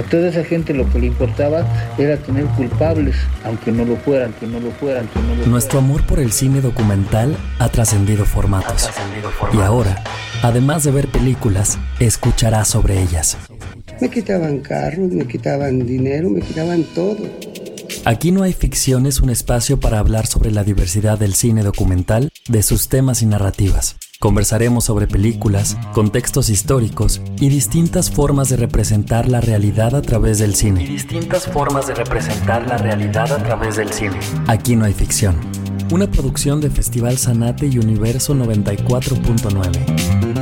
A toda esa gente lo que le importaba era tener culpables, aunque no lo fueran, que no lo fueran, que no lo Nuestro amor por el cine documental ha trascendido formatos. Y ahora, además de ver películas, escucharás sobre ellas. Me quitaban carros, me quitaban dinero, me quitaban todo. Aquí no hay ficción es un espacio para hablar sobre la diversidad del cine documental, de sus temas y narrativas. Conversaremos sobre películas, contextos históricos y distintas formas de representar la realidad a través del cine. Y distintas formas de representar la realidad a través del cine. Aquí no hay ficción. Una producción de Festival Sanate y Universo 94.9.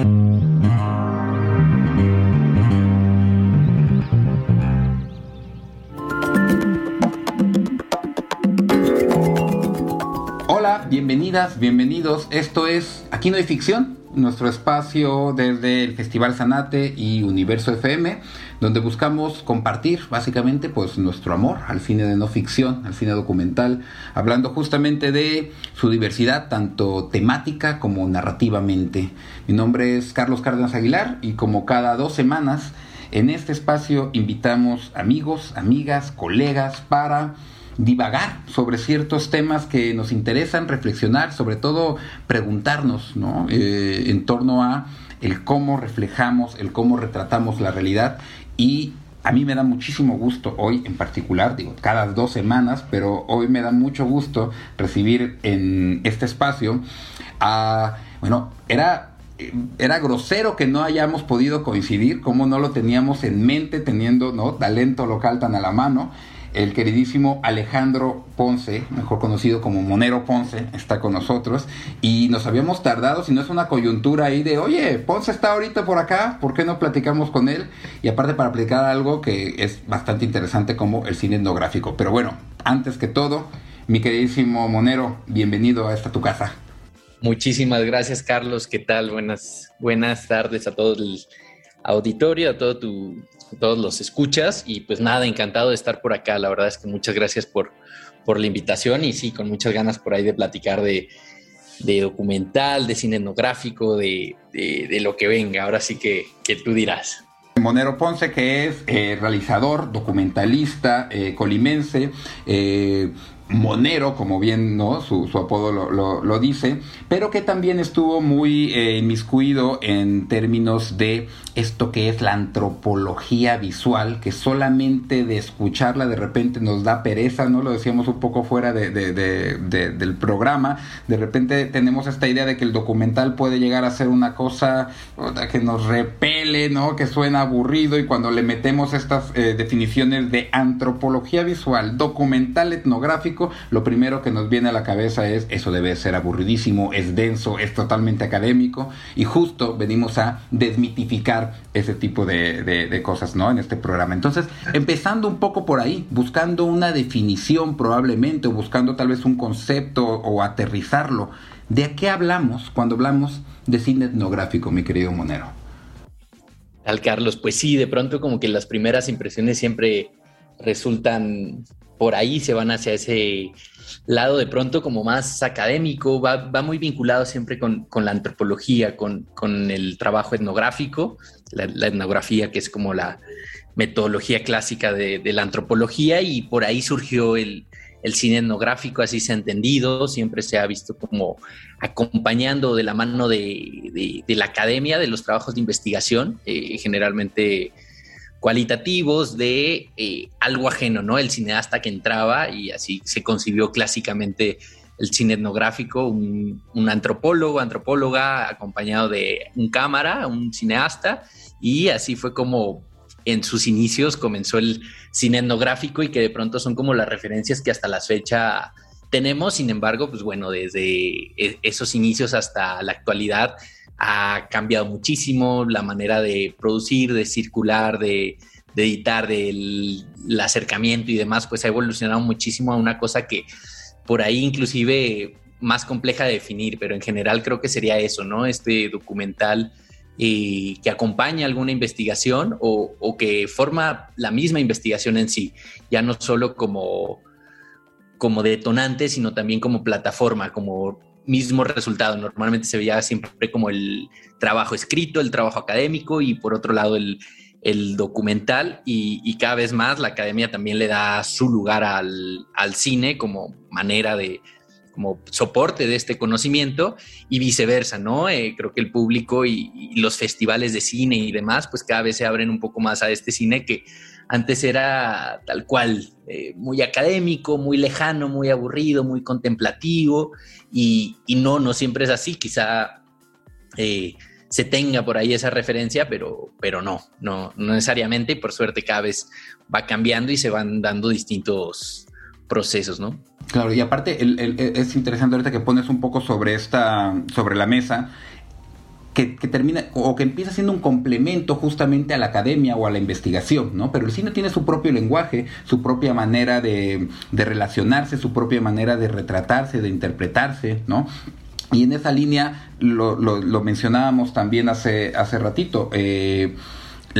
bienvenidas, bienvenidos. Esto es Aquí no hay ficción, nuestro espacio desde el Festival Sanate y Universo FM, donde buscamos compartir básicamente pues nuestro amor al cine de no ficción, al cine documental, hablando justamente de su diversidad tanto temática como narrativamente. Mi nombre es Carlos Cárdenas Aguilar y como cada dos semanas en este espacio invitamos amigos, amigas, colegas para divagar sobre ciertos temas que nos interesan, reflexionar, sobre todo preguntarnos, ¿no? Eh, en torno a el cómo reflejamos, el cómo retratamos la realidad y a mí me da muchísimo gusto hoy en particular, digo, cada dos semanas, pero hoy me da mucho gusto recibir en este espacio a, bueno, era era grosero que no hayamos podido coincidir, como no lo teníamos en mente teniendo ¿no? talento local tan a la mano el queridísimo Alejandro Ponce, mejor conocido como Monero Ponce, está con nosotros y nos habíamos tardado, si no es una coyuntura ahí de, oye, Ponce está ahorita por acá, ¿por qué no platicamos con él? Y aparte para platicar algo que es bastante interesante como el cine etnográfico. Pero bueno, antes que todo, mi queridísimo Monero, bienvenido a esta tu casa. Muchísimas gracias, Carlos. ¿Qué tal? Buenas, buenas tardes a todo el auditorio, a todo tu, todos los escuchas y pues nada, encantado de estar por acá. La verdad es que muchas gracias por, por la invitación y sí, con muchas ganas por ahí de platicar de, documental, de cine etnográfico, de, lo que venga. Ahora sí que, que tú dirás. Monero Ponce, que es eh, realizador, documentalista, eh, colimense, eh, Monero, como bien ¿no? su, apodo lo, dice, pero que también estuvo muy eh, inmiscuido en términos de esto que es la antropología visual, que solamente de escucharla de repente nos da pereza, ¿no? Lo decíamos un poco fuera de, del programa, de repente tenemos esta idea de que el documental puede llegar a ser una cosa que nos repele, ¿no? Que suena aburrido y cuando le metemos estas eh, definiciones de antropología visual, documental etnográfico, lo primero que nos viene a la cabeza es eso debe ser aburridísimo, es denso, es totalmente académico y justo venimos a desmitificar ese tipo de, cosas, ¿no? En este programa. Entonces, empezando un poco por ahí, buscando una definición probablemente o buscando tal vez un concepto o aterrizarlo. ¿De qué hablamos cuando hablamos de cine etnográfico, mi querido Monero? Al Carlos, pues sí, de pronto como que las primeras impresiones siempre resultan por ahí se van hacia ese lado de pronto como más académico, va, muy vinculado siempre con, la antropología, con, el trabajo etnográfico, la, etnografía que es como la metodología clásica de, la antropología y por ahí surgió el, cine etnográfico, así se ha entendido, siempre se ha visto como acompañando de la mano de, la academia, de los trabajos de investigación, eh, generalmente cualitativos de eh, algo ajeno, ¿no? El cineasta que entraba y así se concibió clásicamente el cine etnográfico, un, antropólogo, antropóloga acompañado de un cámara, un cineasta, y así fue como en sus inicios comenzó el cine etnográfico y que de pronto son como las referencias que hasta la fecha tenemos, sin embargo, pues bueno, desde e, esos inicios hasta la actualidad, ha cambiado muchísimo la manera de producir, de circular, de, editar, del acercamiento y demás, pues ha evolucionado muchísimo a una cosa que por ahí inclusive más compleja de definir, pero en general creo que sería eso, ¿no? Este documental eh, que acompaña alguna investigación o, o, que forma la misma investigación en sí, ya no solo como, como detonante, sino también como plataforma, como mismo resultado. Normalmente se veía siempre como el trabajo escrito, el trabajo académico y por otro lado el, el documental y, cada vez más la academia también le da su lugar al, cine como manera de, como soporte de este conocimiento y viceversa, ¿no? Eh, creo que el público y, los festivales de cine y demás, pues cada vez se abren un poco más a este cine que antes era tal cual, eh, muy académico, muy lejano, muy aburrido, muy contemplativo y, no, no siempre es así, quizá... Eh, se tenga por ahí esa referencia, pero, pero no, no, no necesariamente y por suerte cada vez va cambiando y se van dando distintos procesos, ¿no? Claro, y aparte es interesante ahorita que pones un poco sobre esta, sobre la mesa, que, termina o que empieza siendo un complemento justamente a la academia o a la investigación, ¿no? Pero el cine tiene su propio lenguaje, su propia manera de, relacionarse, su propia manera de retratarse, de interpretarse, ¿no? Y en esa línea lo, lo, mencionábamos también hace, hace ratito. Eh,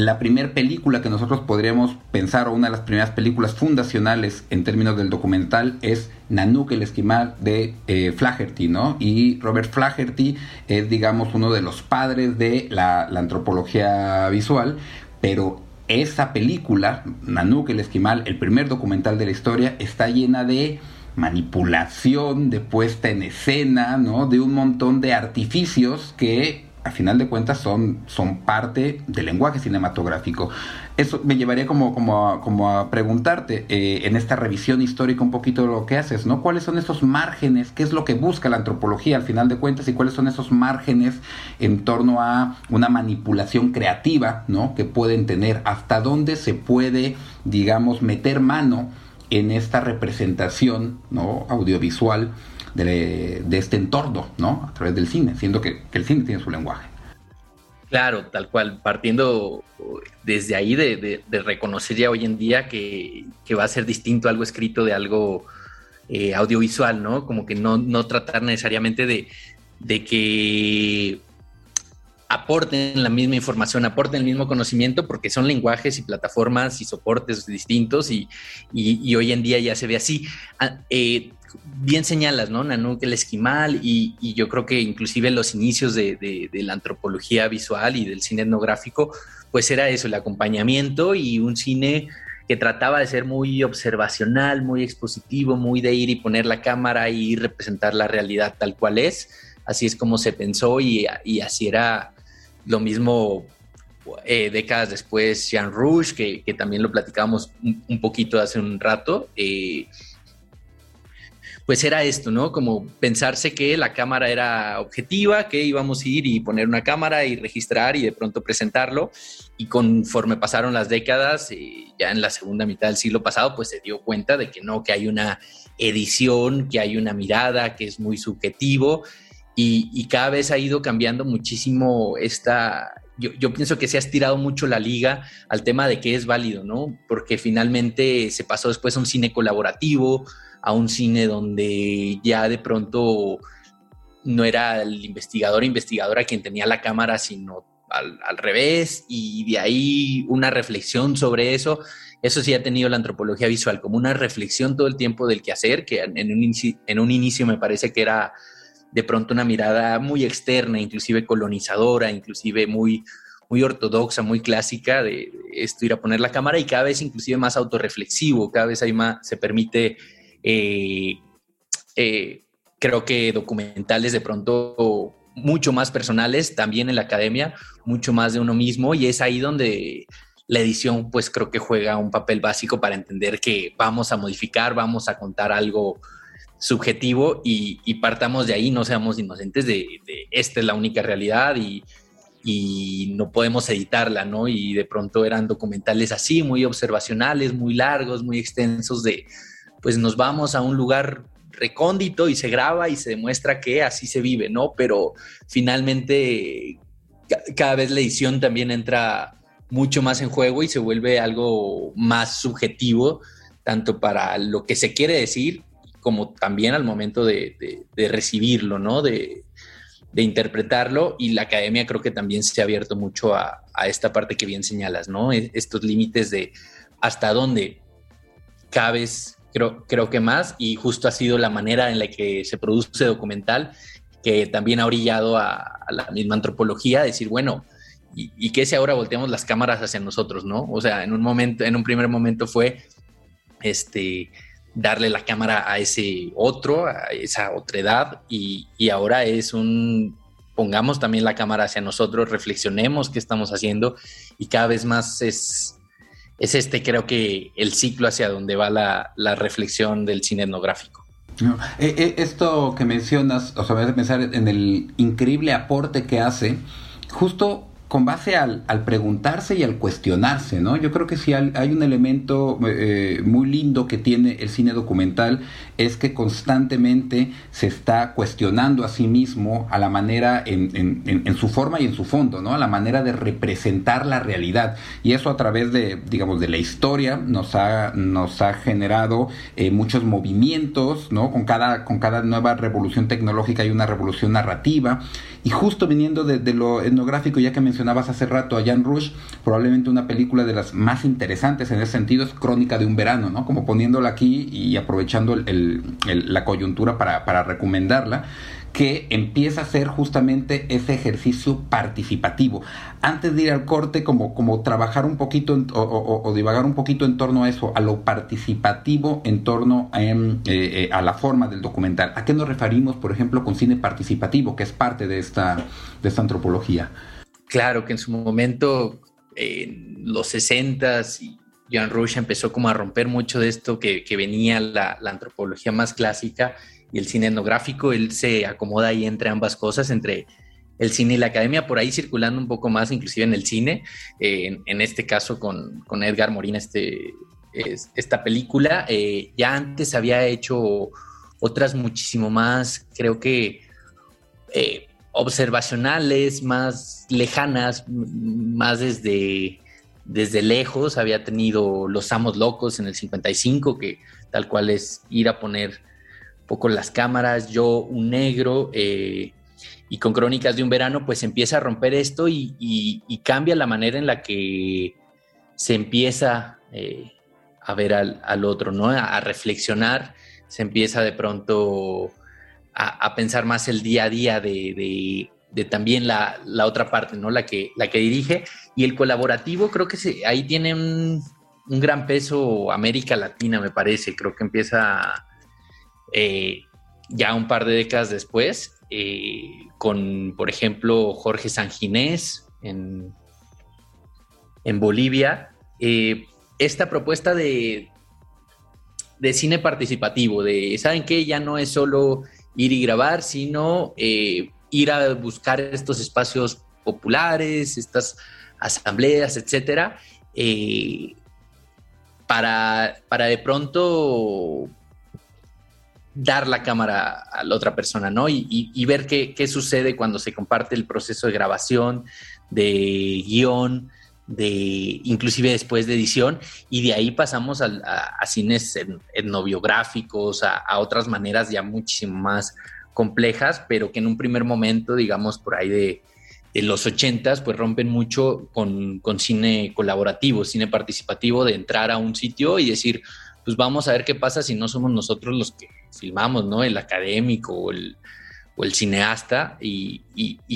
la primera película que nosotros podríamos pensar, o una de las primeras películas fundacionales en términos del documental, es Nanook el esquimal de eh, Flaherty, ¿no? Y Robert Flaherty es, digamos, uno de los padres de la, la antropología visual, pero esa película, Nanook el esquimal, el primer documental de la historia, está llena de manipulación, de puesta en escena, ¿no? De un montón de artificios que a final de cuentas son, son parte del lenguaje cinematográfico. Eso me llevaría como, como, a, como a preguntarte eh, en esta revisión histórica un poquito de lo que haces, ¿no? ¿Cuáles son esos márgenes? ¿Qué es lo que busca la antropología al final de cuentas? ¿Y cuáles son esos márgenes en torno a una manipulación creativa, ¿no? Que pueden tener. ¿Hasta dónde se puede, digamos, meter mano? en esta representación ¿no? audiovisual de, este entorno, ¿no? A través del cine, siendo que, el cine tiene su lenguaje. Claro, tal cual, partiendo desde ahí de, reconocer ya hoy en día que, va a ser distinto algo escrito de algo eh, audiovisual, ¿no? Como que no, tratar necesariamente de, que aporten la misma información, aporten el mismo conocimiento, porque son lenguajes y plataformas y soportes distintos y, hoy en día ya se ve así. Ah, eh, bien señalas, ¿no? Nanook el esquimal y, yo creo que inclusive los inicios de, la antropología visual y del cine etnográfico, pues era eso, el acompañamiento y un cine que trataba de ser muy observacional, muy expositivo, muy de ir y poner la cámara y representar la realidad tal cual es. Así es como se pensó y, así era lo mismo eh, décadas después, Jean Rouge, que, también lo platicábamos un, poquito hace un rato. Eh, pues era esto, ¿no? Como pensarse que la cámara era objetiva, que íbamos a ir y poner una cámara y registrar y de pronto presentarlo. Y conforme pasaron las décadas, eh, ya en la segunda mitad del siglo pasado, pues se dio cuenta de que no, que hay una edición, que hay una mirada, que es muy subjetivo y, cada vez ha ido cambiando muchísimo esta... Yo, pienso que se ha estirado mucho la liga al tema de qué es válido, ¿no? Porque finalmente se pasó después a un cine colaborativo, a un cine donde ya de pronto no era el investigador investigadora quien tenía la cámara, sino al, revés, y de ahí una reflexión sobre eso. Eso sí ha tenido la antropología visual, como una reflexión todo el tiempo del quehacer, que en un, en un inicio me parece que era de pronto una mirada muy externa, inclusive colonizadora, inclusive muy, muy ortodoxa, muy clásica de esto ir a poner la cámara y cada vez inclusive más autorreflexivo, cada vez hay más, se permite, eh, eh, creo que documentales de pronto mucho más personales, también en la academia, mucho más de uno mismo y es ahí donde la edición pues creo que juega un papel básico para entender que vamos a modificar, vamos a contar algo subjetivo y, partamos de ahí, no seamos inocentes de, esta es la única realidad y, no podemos editarla, ¿no? Y de pronto eran documentales así, muy observacionales, muy largos, muy extensos, de pues nos vamos a un lugar recóndito y se graba y se demuestra que así se vive, ¿no? Pero finalmente cada vez la edición también entra mucho más en juego y se vuelve algo más subjetivo, tanto para lo que se quiere decir como también al momento de, recibirlo, ¿no? De, interpretarlo y la academia creo que también se ha abierto mucho a, esta parte que bien señalas, ¿no? E, estos límites de hasta dónde cabes, creo, creo que más, y justo ha sido la manera en la que se produce documental que también ha orillado a, la misma antropología, decir, bueno, y, que si ahora volteamos las cámaras hacia nosotros, ¿no? O sea, en un momento, en un primer momento fue este darle la cámara a ese otro, a esa otra edad, y, y ahora es un pongamos también la cámara hacia nosotros, reflexionemos qué estamos haciendo y cada vez más es, es este creo que el ciclo hacia donde va la, la reflexión del cine etnográfico. Eh, eh, esto que mencionas, o sea, me hace pensar en el increíble aporte que hace justo con base al, al, preguntarse y al cuestionarse, ¿no? Yo creo que si hay, un elemento eh, muy lindo que tiene el cine documental es que constantemente se está cuestionando a sí mismo a la manera, en, en, su forma y en su fondo, ¿no? A la manera de representar la realidad. Y eso a través de, digamos, de la historia nos ha, nos ha generado eh, muchos movimientos, ¿no? Con cada, con cada nueva revolución tecnológica hay una revolución narrativa. Y justo viniendo de, de lo etnográfico, ya que mencioné mencionabas hace rato a Jan Rush, probablemente una película de las más interesantes en ese sentido es Crónica de un verano, ¿no? Como poniéndola aquí y aprovechando la coyuntura para, para recomendarla que empieza a ser justamente ese ejercicio participativo. Antes de ir al corte, como, como trabajar un poquito o, divagar un poquito en torno a eso, a lo participativo en torno em, eh, eh, a la forma del documental. ¿A qué nos referimos, por ejemplo, con cine participativo, que es parte de esta, de esta antropología? Claro que en su momento, en los 60s, Jan Rush empezó como a romper mucho de esto que, venía la, antropología más clásica y el cine etnográfico. Él se acomoda ahí entre ambas cosas, entre el cine y la academia, por ahí circulando un poco más, inclusive en el cine, en, este caso con, Edgar Morin, este, esta película. Eh, ya antes había hecho otras muchísimo más, creo que... Eh, observacionales, más lejanas, más desde, desde lejos. Había tenido Los Amos Locos en el 55, que tal cual es ir a poner poco las cámaras, yo un negro, eh, y con Crónicas de un Verano, pues empieza a romper esto y, cambia la manera en la que se empieza eh, a ver al, otro, ¿no? a reflexionar, se empieza de pronto a, pensar más el día a día de, también la, otra parte, ¿no? La que, la que dirige. Y el colaborativo creo que ahí tiene un, gran peso América Latina, me parece. Creo que empieza eh, ya un par de décadas después eh, con, por ejemplo, Jorge Sanginés en, en Bolivia. Eh, esta propuesta de, de cine participativo, de, ¿saben qué? Ya no es solo ir y grabar, sino eh, ir a buscar estos espacios populares, estas asambleas, etcétera, eh, para, para de pronto dar la cámara a la otra persona, ¿no? Y, ver qué, qué, sucede cuando se comparte el proceso de grabación, de guion, de inclusive después de edición, y de ahí pasamos a, cines etnobiográficos, a, a, otras maneras ya muchísimo más complejas, pero que en un primer momento, digamos, por ahí de, los ochentas, pues rompen mucho con, con, cine colaborativo, cine participativo, de entrar a un sitio y decir, pues vamos a ver qué pasa si no somos nosotros los que filmamos, ¿no? El académico o el, o el cineasta y,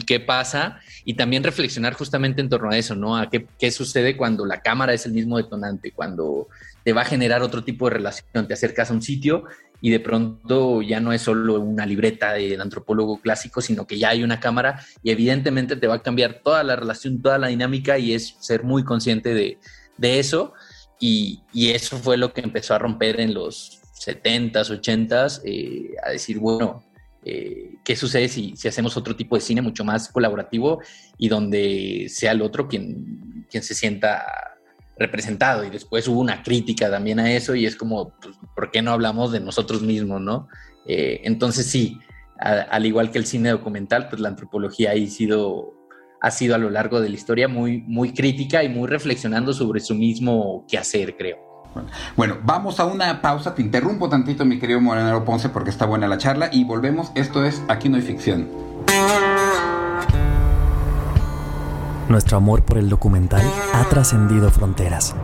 qué pasa y también reflexionar justamente en torno a eso, ¿no? A qué, sucede cuando la cámara es el mismo detonante, cuando te va a generar otro tipo de relación, te acercas a un sitio y de pronto ya no es solo una libreta del antropólogo clásico, sino que ya hay una cámara y evidentemente te va a cambiar toda la relación, toda la dinámica y es ser muy consciente de, eso y, eso fue lo que empezó a romper en los 70s, 80s, eh, a decir, bueno, eh, qué sucede si, hacemos otro tipo de cine mucho más colaborativo y donde sea el otro quien, quien se sienta representado. Y después hubo una crítica también a eso y es como, pues, ¿por qué no hablamos de nosotros mismos, no? Eh, entonces sí, al igual que el cine documental, pues la antropología ha sido, ha sido a lo largo de la historia muy, muy crítica y muy reflexionando sobre su mismo quehacer, creo. Bueno, vamos a una pausa. Te interrumpo tantito, mi querido Morenero Ponce, porque está buena la charla. Y volvemos. Esto es Aquí no hay ficción. Nuestro amor por el documental ha trascendido fronteras.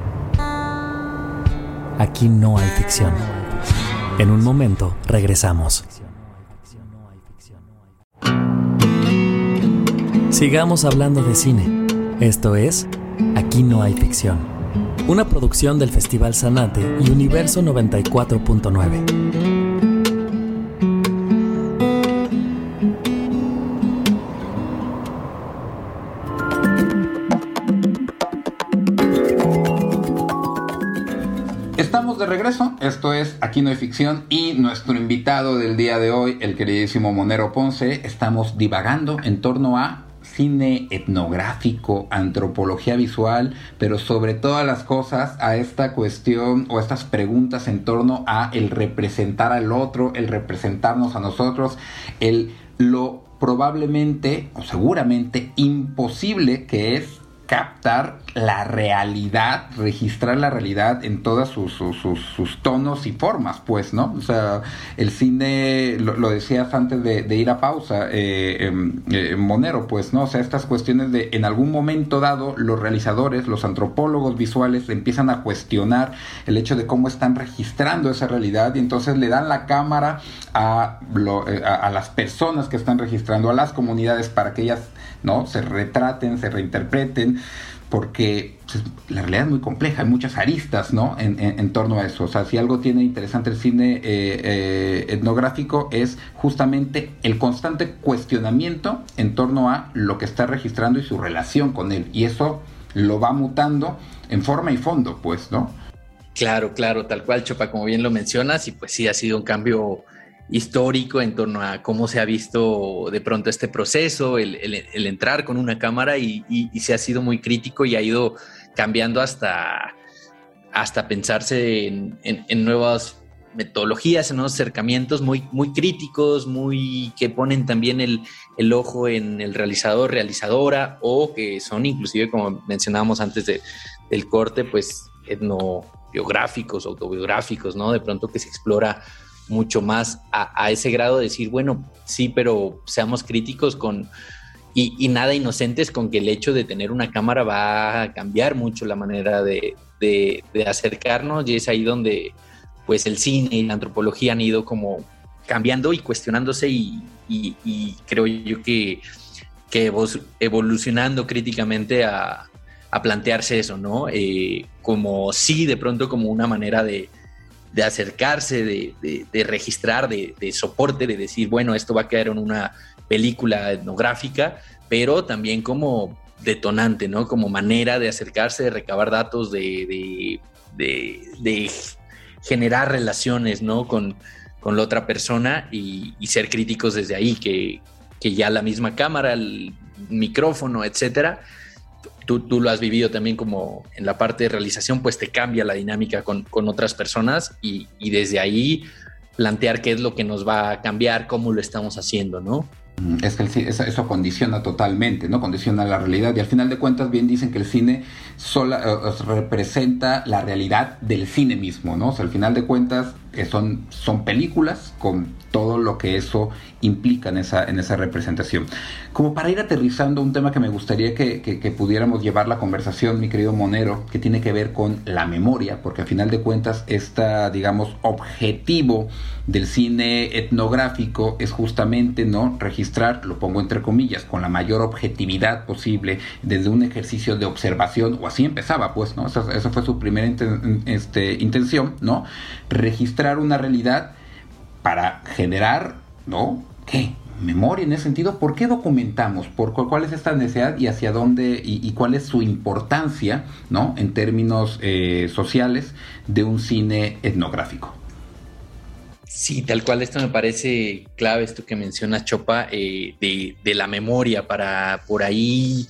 Aquí no hay ficción. En un momento regresamos. Sigamos hablando de cine Esto es Aquí no hay ficción. Una producción del Festival Sanate y Universo 94.9. Estamos de regreso, esto es Aquí no hay ficción y nuestro invitado del día de hoy, el queridísimo Monero Ponce, estamos divagando en torno a cine etnográfico, antropología visual, pero sobre todas las cosas a esta cuestión o estas preguntas en torno a el representar al otro, el representarnos a nosotros, el lo probablemente o seguramente imposible que es captar la realidad, registrar la realidad en todas sus, sus, tonos y formas, pues, ¿no? O sea, el cine, lo, decías antes de, ir a pausa, eh, em, eh, Monero, pues, ¿no? O sea, estas cuestiones de, en algún momento dado, los realizadores, los antropólogos visuales empiezan a cuestionar el hecho de cómo están registrando esa realidad y entonces le dan la cámara a, eh, a, a las personas que están registrando, a las comunidades para que ellas ¿no? Se retraten, se reinterpreten, porque pues, la realidad es muy compleja, hay muchas aristas, ¿no? En, torno a eso. O sea, si algo tiene interesante el cine eh, eh, etnográfico es justamente el constante cuestionamiento en torno a lo que está registrando y su relación con él. Y eso lo va mutando en forma y fondo, pues, ¿no? Claro, claro, tal cual, Chopa, como bien lo mencionas, y pues sí ha sido un cambio histórico en torno a cómo se ha visto de pronto este proceso, el, entrar con una cámara y, se ha sido muy crítico y ha ido cambiando hasta, hasta pensarse en, nuevas metodologías, en nuevos acercamientos muy, muy críticos, muy que ponen también el, ojo en el realizador, realizadora, o que son inclusive, como mencionábamos antes de, del corte, pues etnobiográficos, autobiográficos, ¿no? De pronto que se explora mucho más a, ese grado de decir, bueno, sí, pero seamos críticos con... Y, nada inocentes con que el hecho de tener una cámara va a cambiar mucho la manera de, acercarnos y es ahí donde pues el cine y la antropología han ido como cambiando y cuestionándose y, creo yo que, que evolucionando críticamente a, plantearse eso, ¿no? Eh, como sí, de pronto como una manera de, de acercarse, de, registrar, de, soporte, de decir, bueno, esto va a quedar en una película etnográfica, pero también como detonante, ¿no? Como manera de acercarse, de recabar datos, de, generar relaciones, ¿no? Con, la otra persona y, ser críticos desde ahí, que, que ya la misma cámara, el micrófono, etcétera, tú, lo has vivido también como en la parte de realización, pues te cambia la dinámica con, otras personas y, y, desde ahí plantear qué es lo que nos va a cambiar, cómo lo estamos haciendo, ¿no? Mm, es que eso, condiciona totalmente, ¿no? Condiciona la realidad. Y al final de cuentas, bien dicen que el cine sola, eh, representa la realidad del cine mismo, ¿no? O sea, al final de cuentas, que son, son películas con todo lo que eso implica en esa, en esa representación. Como para ir aterrizando un tema que me gustaría que, que, pudiéramos llevar la conversación, mi querido Monero, que tiene que ver con la memoria, porque al final de cuentas, este, digamos, objetivo del cine etnográfico es justamente, ¿no? Registrar, lo pongo entre comillas, con la mayor objetividad posible, desde un ejercicio de observación, o así empezaba, pues, ¿no? Esa, esa fue su primera este, intención, ¿no? Registrar una realidad para generar, ¿no? ¿Qué? Memoria en ese sentido. ¿Por qué documentamos? ¿Por cuál es esta necesidad y hacia dónde y, cuál es su importancia, ¿no? En términos eh, sociales de un cine etnográfico. Sí, tal cual, esto me parece clave, esto que menciona Chopa, eh, de, la memoria, para por ahí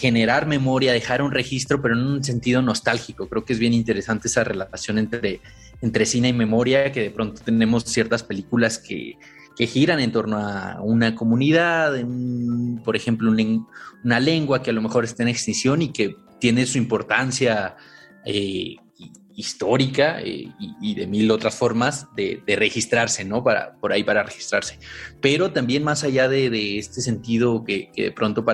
generar memoria, dejar un registro, pero en un sentido nostálgico. Creo que es bien interesante esa relación entre entre cine y memoria, que de pronto tenemos ciertas películas que, giran en torno a una comunidad, por ejemplo, una lengua que a lo mejor está en extinción y que tiene su importancia eh, histórica eh, y, de mil otras formas de, registrarse, ¿no? Para, por ahí para registrarse. Pero también más allá de, este sentido que, de pronto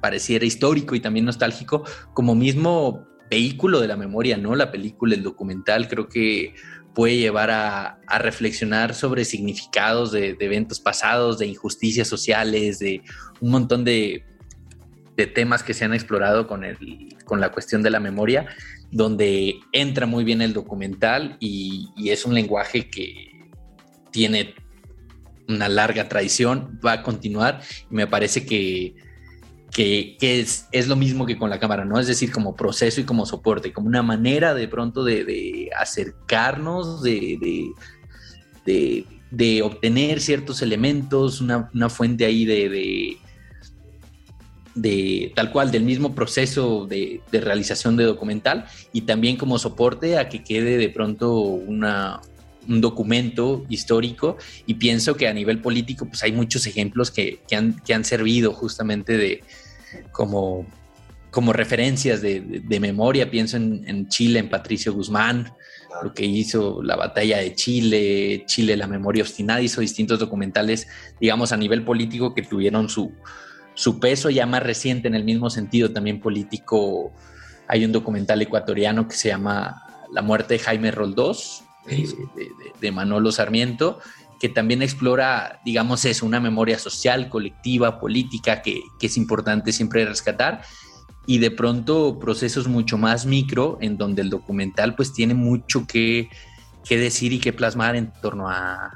pareciera histórico y también nostálgico, como mismo vehículo de la memoria, ¿no? La película, el documental, creo que puede llevar a, reflexionar sobre significados de, eventos pasados, de injusticias sociales, de un montón de, temas que se han explorado con, el, con la cuestión de la memoria, donde entra muy bien el documental y, es un lenguaje que tiene una larga tradición, va a continuar y me parece que, que, es, es, lo mismo que con la cámara, ¿no? Es decir, como proceso y como soporte, como una manera de pronto de, acercarnos, de, de, obtener ciertos elementos, una, una fuente ahí de, de tal cual, del mismo proceso de, realización de documental y también como soporte a que quede de pronto una, un documento histórico y pienso que a nivel político pues hay muchos ejemplos que, han, que han, servido justamente de como, como referencias de, memoria, pienso en, Chile, en Patricio Guzmán, lo que hizo la batalla de Chile, Chile, la memoria obstinada, hizo distintos documentales, digamos, a nivel político que tuvieron su, su peso ya más reciente en el mismo sentido también político. Hay un documental ecuatoriano que se llama La muerte de Jaime Roldós, de, Manolo Sarmiento, que también explora, digamos, eso, una memoria social, colectiva, política, que, es importante siempre rescatar. Y de pronto procesos mucho más micro, en donde el documental pues tiene mucho que, decir y que plasmar en torno a,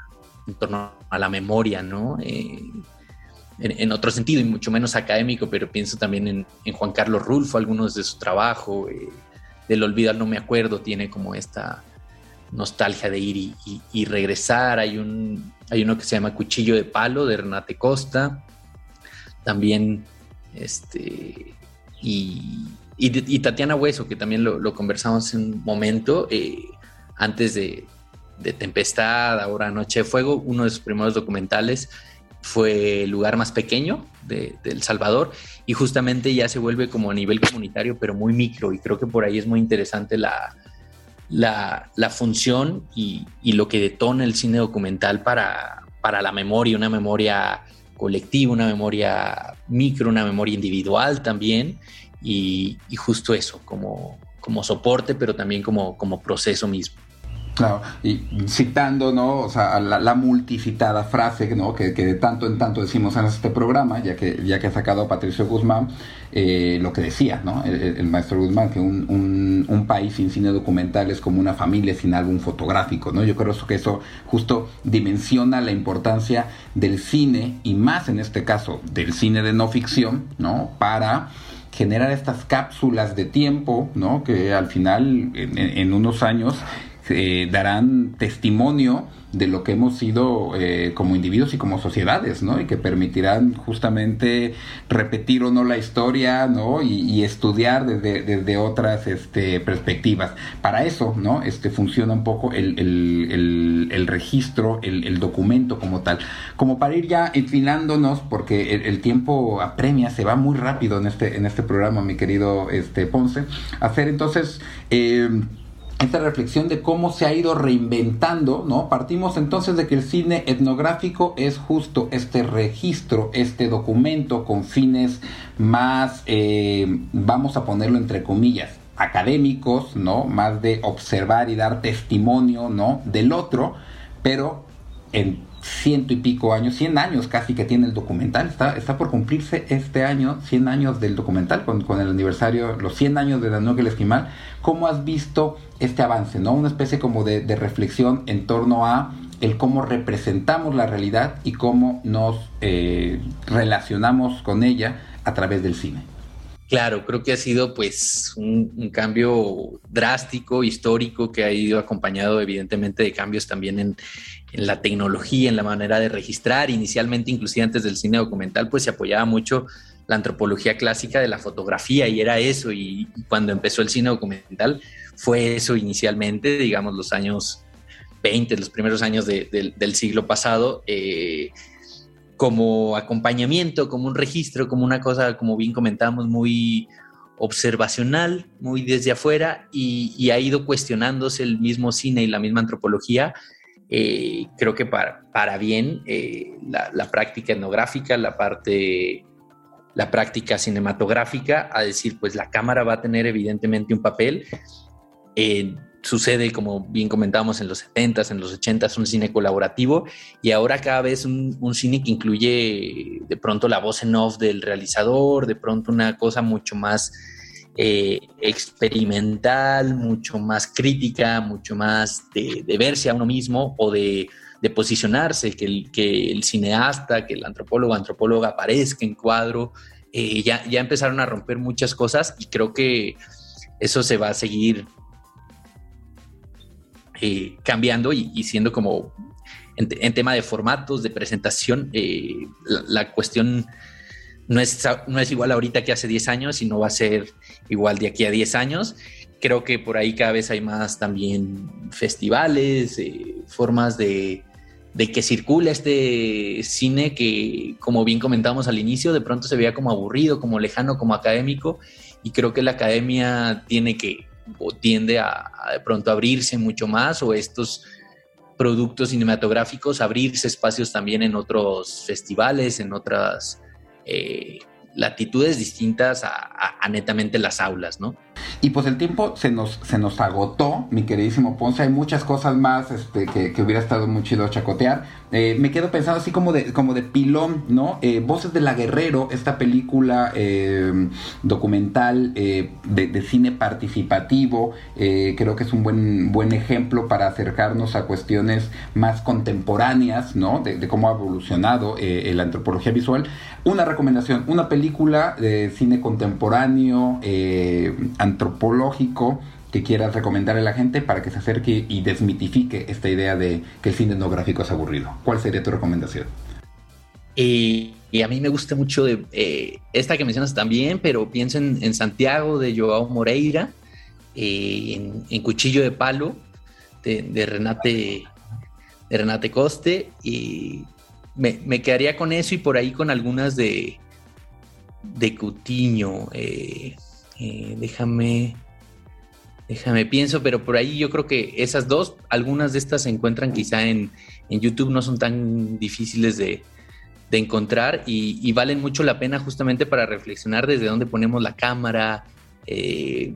en torno a la memoria, ¿no? Eh, en, otro sentido y mucho menos académico, pero pienso también en, Juan Carlos Rulfo, algunos de su trabajo, eh, del olvido no me acuerdo, tiene como esta nostalgia de ir y, regresar. Hay, un, hay uno que se llama Cuchillo de Palo de Renate Costa, también este, y, Tatiana Hueso, que también lo, conversamos en un momento, eh, antes de, de Tempestad, ahora Noche de Fuego, uno de sus primeros documentales fue el lugar más pequeño de, El Salvador y justamente ya se vuelve como a nivel comunitario, pero muy micro y creo que por ahí es muy interesante la, la, función y, lo que detona el cine documental para, para la memoria, una memoria colectiva, una memoria micro, una memoria individual también y, justo eso, como, como soporte, pero también como, como proceso mismo. Claro, y citando, ¿no? O sea, la, multicitada frase, ¿no? Que, de tanto en tanto decimos en este programa, ya que, ya que ha sacado a Patricio Guzmán, eh, lo que decía, ¿no? El, maestro Guzmán, que un, un, país sin cine documental es como una familia sin álbum fotográfico, ¿no? Yo creo que eso justo dimensiona la importancia del cine, y más en este caso del cine de no ficción, ¿no? Para generar estas cápsulas de tiempo, ¿no? Que al final, en unos años, eh, darán testimonio de lo que hemos sido eh, como individuos y como sociedades, ¿no? Y que permitirán justamente repetir o no la historia, ¿no? Y, estudiar desde, desde, otras este, perspectivas. Para eso, ¿no? Este, funciona un poco el, el, registro, el, documento como tal. Como para ir ya enfilándonos, porque el, tiempo apremia, se va muy rápido en este, en este programa, mi querido este, Ponce. Hacer entonces... Eh, esta reflexión de cómo se ha ido reinventando, ¿no? Partimos entonces de que el cine etnográfico es justo este registro, este documento con fines más, eh, vamos a ponerlo entre comillas, académicos, ¿no? Más de observar y dar testimonio, ¿no? Del otro, pero en ciento y pico años, 100 años casi que tiene el documental, está, está por cumplirse este año, 100 años del documental, con, con el aniversario, los 100 años de Daniel el Esquimal, ¿cómo has visto este avance, no? Una especie como de, de reflexión en torno a el cómo representamos la realidad y cómo nos eh, relacionamos con ella a través del cine. Claro, creo que ha sido pues un, cambio drástico, histórico, que ha ido acompañado evidentemente de cambios también en, la tecnología, en la manera de registrar. Inicialmente, inclusive antes del cine documental, pues se apoyaba mucho la antropología clásica de la fotografía y era eso. Y, cuando empezó el cine documental fue eso inicialmente, digamos los años 20, los primeros años del siglo pasado. Eh, como acompañamiento, como un registro, como una cosa, como bien comentábamos, muy observacional, muy desde afuera, y, ha ido cuestionándose el mismo cine y la misma antropología. Eh, creo que para, para bien eh, la, práctica etnográfica, la parte, la práctica cinematográfica, a decir, pues la cámara va a tener evidentemente un papel, Eh, sucede, como bien comentábamos, en los 70s, en los 80s, un cine colaborativo y ahora cada vez un, cine que incluye de pronto la voz en off del realizador, de pronto una cosa mucho más eh, experimental, mucho más crítica, mucho más de, verse a uno mismo o de, posicionarse, que el, que el cineasta, que el antropólogo, antropóloga aparezca en cuadro. Eh, ya, ya empezaron a romper muchas cosas y creo que eso se va a seguir eh, cambiando y, siendo como en, tema de formatos, de presentación, eh, la, cuestión no es, no es igual ahorita que hace 10 años y no va a ser igual de aquí a 10 años. Creo que por ahí cada vez hay más también festivales, eh, formas de, de que circule este cine que, como bien comentamos al inicio, de pronto se veía como aburrido, como lejano, como académico, y creo que la academia tiene que o tiende a, de pronto abrirse mucho más o estos productos cinematográficos abrirse espacios también en otros festivales, en otras eh, latitudes distintas a, netamente las aulas, ¿no? Y pues el tiempo se nos, se nos agotó, mi queridísimo Ponce. Hay muchas cosas más este, que, hubiera estado muy chido chacotear. Eh, me quedo pensando así como de, como de pilón, ¿no? Eh, Voces de la Guerrero, esta película eh, documental de, cine participativo, creo que es un buen, buen ejemplo para acercarnos a cuestiones más contemporáneas, ¿no? De, de cómo ha evolucionado la antropología visual. Una recomendación, una película de cine contemporáneo, antropológico que quieras recomendarle a la gente para que se acerque y desmitifique esta idea de que el cine etnográfico es aburrido? ¿Cuál sería tu recomendación? Y, a mí me gusta mucho de, eh, esta que mencionas también, pero pienso en, Santiago de Joao Moreira, eh, en, Cuchillo de Palo de, Renate, de Renate Coste, y me, quedaría con eso y por ahí con algunas de, de Cutiño. Eh, eh, déjame, déjame pienso, pero por ahí yo creo que esas dos, algunas de estas se encuentran quizá en, YouTube, no son tan difíciles de, encontrar y, valen mucho la pena justamente para reflexionar desde dónde ponemos la cámara, eh,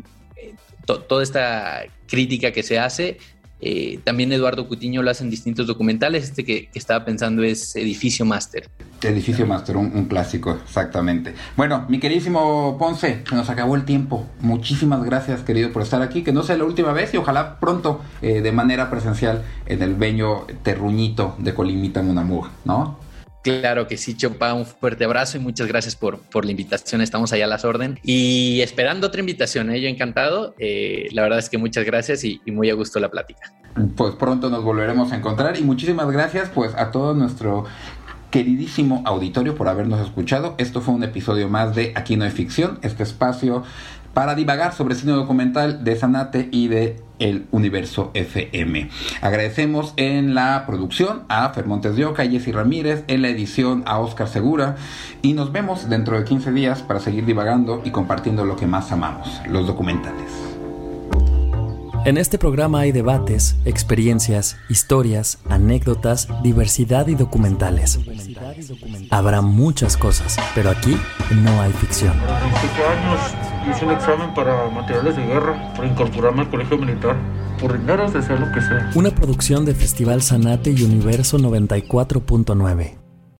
toda esta crítica que se hace eh, también Eduardo Cutiño lo hace en distintos documentales. Este que, estaba pensando es Edificio Master. Edificio Master, un, clásico, exactamente. Bueno, mi queridísimo Ponce, se nos acabó el tiempo. Muchísimas gracias, querido, por estar aquí. Que no sea la última vez y ojalá pronto eh, de manera presencial en el bello terruñito de Colimita Munamur, ¿no? Claro que sí, Chopa, un fuerte abrazo y muchas gracias por, por la invitación. Estamos allá a las órdenes y esperando otra invitación. ¿eh? Yo encantado. Eh, la verdad es que muchas gracias y, muy a gusto la plática. Pues pronto nos volveremos a encontrar y muchísimas gracias pues a todo nuestro queridísimo auditorio por habernos escuchado. Esto fue un episodio más de Aquí no hay ficción, este espacio para divagar sobre cine documental de Sanate y de el Universo FM. Agradecemos en la producción a Fermontes de Oca y Jessy Ramírez, en la edición a Oscar Segura y nos vemos dentro de 15 días para seguir divagando y compartiendo lo que más amamos, los documentales. En este programa hay debates, experiencias, historias, anécdotas, diversidad y documentales. Habrá muchas cosas, pero aquí no hay ficción. años hice el examen para materiales de guerra, para incorporarme al colegio militar. Por dinero, sea lo que sea. Una producción de Festival Sanate y Universo 94.9.